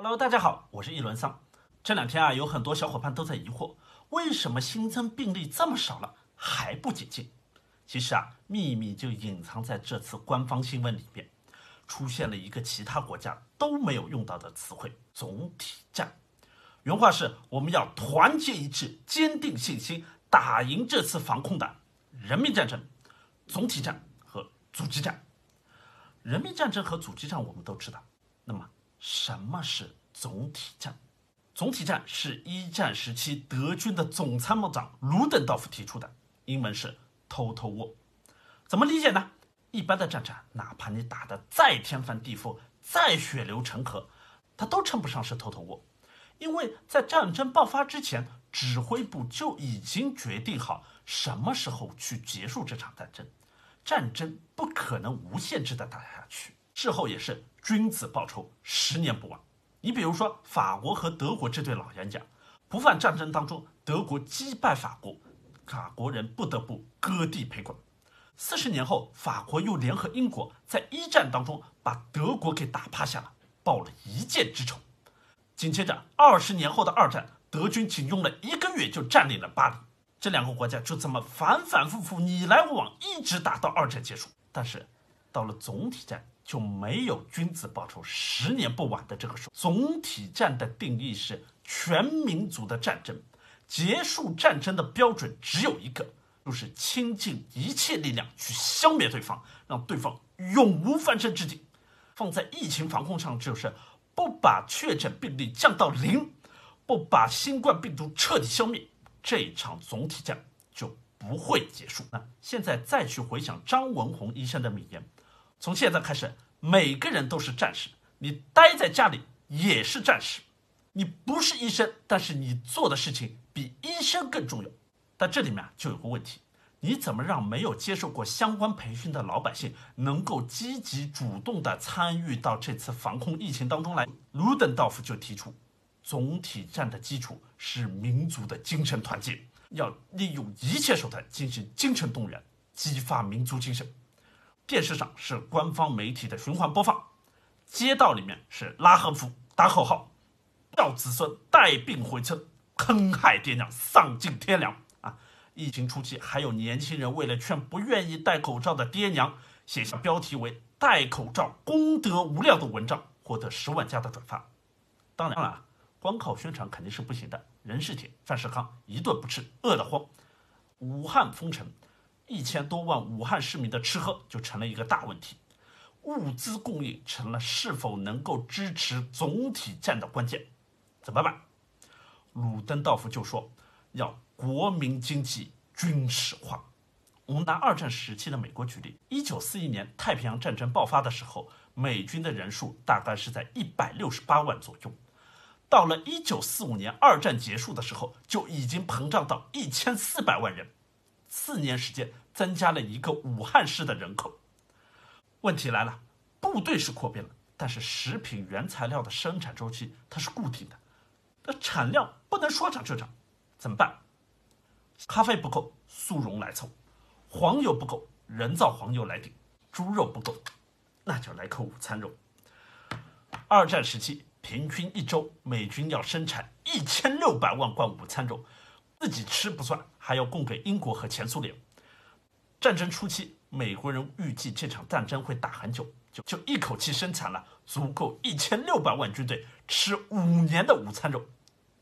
Hello，大家好，我是一轮桑。这两天啊，有很多小伙伴都在疑惑，为什么新增病例这么少了还不解禁？其实啊，秘密就隐藏在这次官方新闻里面，出现了一个其他国家都没有用到的词汇——总体战。原话是：我们要团结一致，坚定信心，打赢这次防控的人民战争、总体战和阻击战。人民战争和阻击战我们都知道，那么。什么是总体战？总体战是一战时期德军的总参谋长卢登道夫提出的，英文是 “Total War”。怎么理解呢？一般的战场，哪怕你打得再天翻地覆、再血流成河，它都称不上是 Total War，因为在战争爆发之前，指挥部就已经决定好什么时候去结束这场战争。战争不可能无限制的打下去。事后也是君子报仇，十年不晚。你比如说法国和德国这对老冤家，不犯战争当中，德国击败法国，法国人不得不割地赔款。四十年后，法国又联合英国，在一战当中把德国给打趴下了，报了一箭之仇。紧接着，二十年后的二战，德军仅用了一个月就占领了巴黎。这两个国家就这么反反复复，你来我往，一直打到二战结束。但是，到了总体战。就没有君子报仇，十年不晚的这个说。总体战的定义是全民族的战争，结束战争的标准只有一个，就是倾尽一切力量去消灭对方，让对方永无翻身之地。放在疫情防控上，就是不把确诊病例降到零，不把新冠病毒彻底消灭，这一场总体战就不会结束。那现在再去回想张文宏医生的名言。从现在开始，每个人都是战士。你待在家里也是战士。你不是医生，但是你做的事情比医生更重要。但这里面啊就有个问题：你怎么让没有接受过相关培训的老百姓能够积极主动地参与到这次防控疫情当中来？卢登道夫就提出，总体战的基础是民族的精神团结，要利用一切手段进行精神动员，激发民族精神。电视上是官方媒体的循环播放，街道里面是拉横幅、打口号，叫子孙带病回村，坑害爹娘，丧尽天良啊！疫情初期，还有年轻人为了劝不愿意戴口罩的爹娘，写下标题为“戴口罩功德无量”的文章，获得十万加的转发。当然了，光靠宣传肯定是不行的，人是铁，饭是糠，一顿不吃饿得慌。武汉封城。一千多万武汉市民的吃喝就成了一个大问题，物资供应成了是否能够支持总体战的关键，怎么办？鲁登道夫就说要国民经济军事化。我们拿二战时期的美国举例，一九四一年太平洋战争爆发的时候，美军的人数大概是在一百六十八万左右，到了一九四五年二战结束的时候，就已经膨胀到一千四百万人。四年时间增加了一个武汉市的人口。问题来了，部队是扩编了，但是食品原材料的生产周期它是固定的，那产量不能说涨就涨，怎么办？咖啡不够，速溶来凑；黄油不够，人造黄油来顶；猪肉不够，那就来口午餐肉。二战时期，平均一周美军要生产一千六百万罐午餐肉。自己吃不算，还要供给英国和前苏联。战争初期，美国人预计这场战争会打很久，就就一口气生产了足够一千六百万军队吃五年的午餐肉。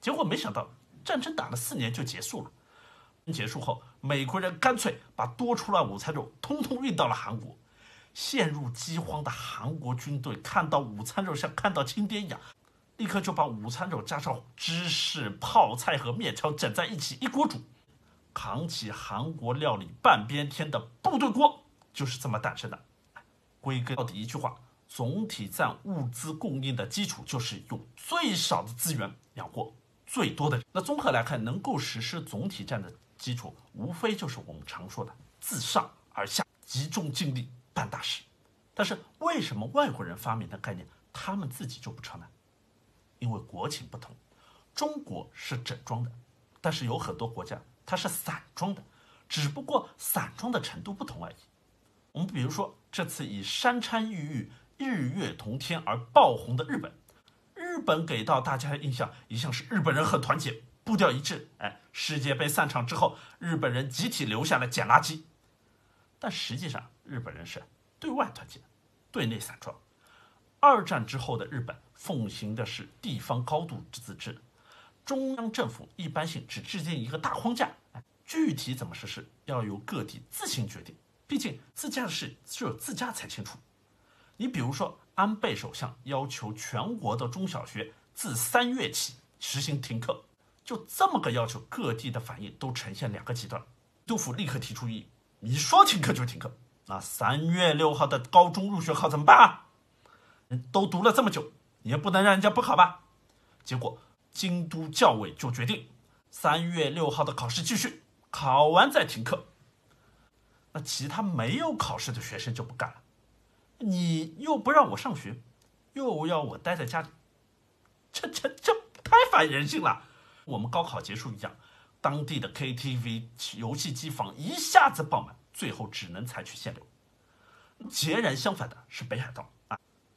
结果没想到，战争打了四年就结束了。结束后，美国人干脆把多出来午餐肉通通运到了韩国。陷入饥荒的韩国军队看到午餐肉，像看到亲爹一样。立刻就把午餐肉加上芝士、泡菜和面条整在一起一锅煮，扛起韩国料理半边天的部队锅就是这么诞生的。归根到底一句话，总体战物资供应的基础就是用最少的资源养活最多的。那综合来看，能够实施总体战的基础，无非就是我们常说的自上而下，集中精力办大事。但是为什么外国人发明的概念，他们自己就不成呢？因为国情不同，中国是整装的，但是有很多国家它是散装的，只不过散装的程度不同而已。我们比如说这次以山川异域、日月同天而爆红的日本，日本给到大家的印象一向是日本人很团结，步调一致。哎，世界杯散场之后，日本人集体留下来捡垃圾。但实际上，日本人是对外团结，对内散装。二战之后的日本奉行的是地方高度自治，中央政府一般性只制定一个大框架，具体怎么实施要由各地自行决定。毕竟自家的事只有自家才清楚。你比如说，安倍首相要求全国的中小学自三月起实行停课，就这么个要求，各地的反应都呈现两个极端。杜甫立刻提出异议：你说停课就停课，那三月六号的高中入学考怎么办啊？都读了这么久，也不能让人家不考吧？结果京都教委就决定，三月六号的考试继续，考完再停课。那其他没有考试的学生就不干了，你又不让我上学，又要我待在家里，这这这太反人性了。我们高考结束一样，当地的 KTV、游戏机房一下子爆满，最后只能采取限流。截然相反的是北海道。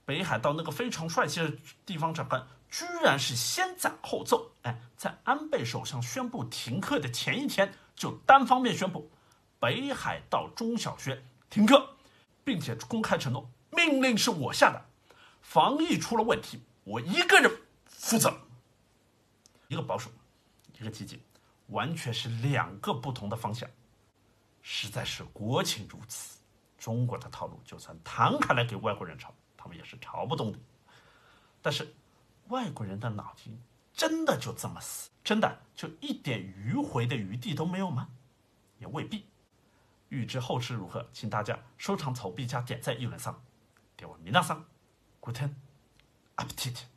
北海道那个非常帅气的地方长官，居然是先斩后奏。哎，在安倍首相宣布停课的前一天，就单方面宣布北海道中小学停课，并且公开承诺命令是我下的，防疫出了问题，我一个人负责。一个保守，一个激进，完全是两个不同的方向。实在是国情如此，中国的套路就算摊开来给外国人抄。他们也是抄不动的，但是外国人的脑筋真的就这么死，真的就一点迂回的余地都没有吗？也未必。欲知后事如何，请大家收藏、投币加点赞、议论上。では皆さん、グテンアプティ